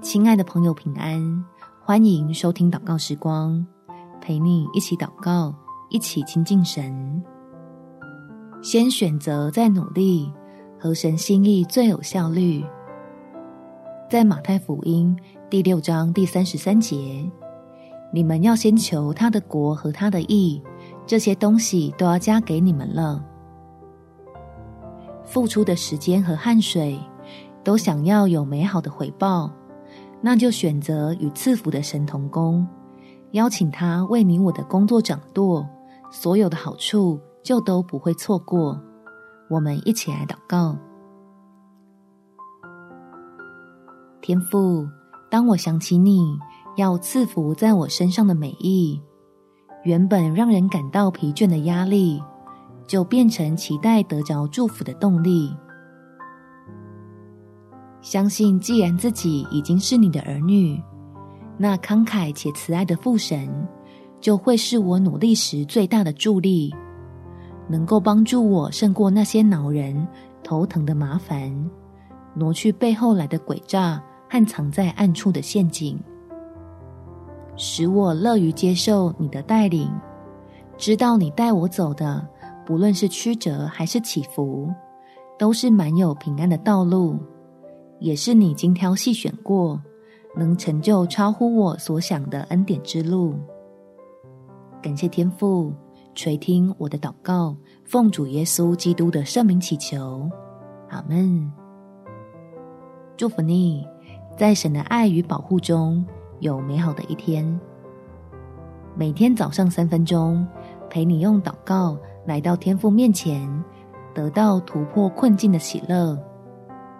亲爱的朋友，平安！欢迎收听祷告时光，陪你一起祷告，一起亲近神。先选择再努力，合神心意最有效率。在马太福音第六章第三十三节，你们要先求他的国和他的义，这些东西都要加给你们了。付出的时间和汗水，都想要有美好的回报。那就选择与赐福的神同工，邀请他为你我的工作掌舵，所有的好处就都不会错过。我们一起来祷告。天父，当我想起你要赐福在我身上的美意，原本让人感到疲倦的压力，就变成期待得着祝福的动力。相信，既然自己已经是你的儿女，那慷慨且慈爱的父神就会是我努力时最大的助力，能够帮助我胜过那些恼人、头疼的麻烦，挪去背后来的诡诈和藏在暗处的陷阱，使我乐于接受你的带领，知道你带我走的，不论是曲折还是起伏，都是满有平安的道路。也是你精挑细选过，能成就超乎我所想的恩典之路。感谢天父垂听我的祷告，奉主耶稣基督的圣名祈求，阿门。祝福你，在神的爱与保护中有美好的一天。每天早上三分钟，陪你用祷告来到天父面前，得到突破困境的喜乐。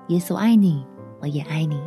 耶稣爱你，我也爱你。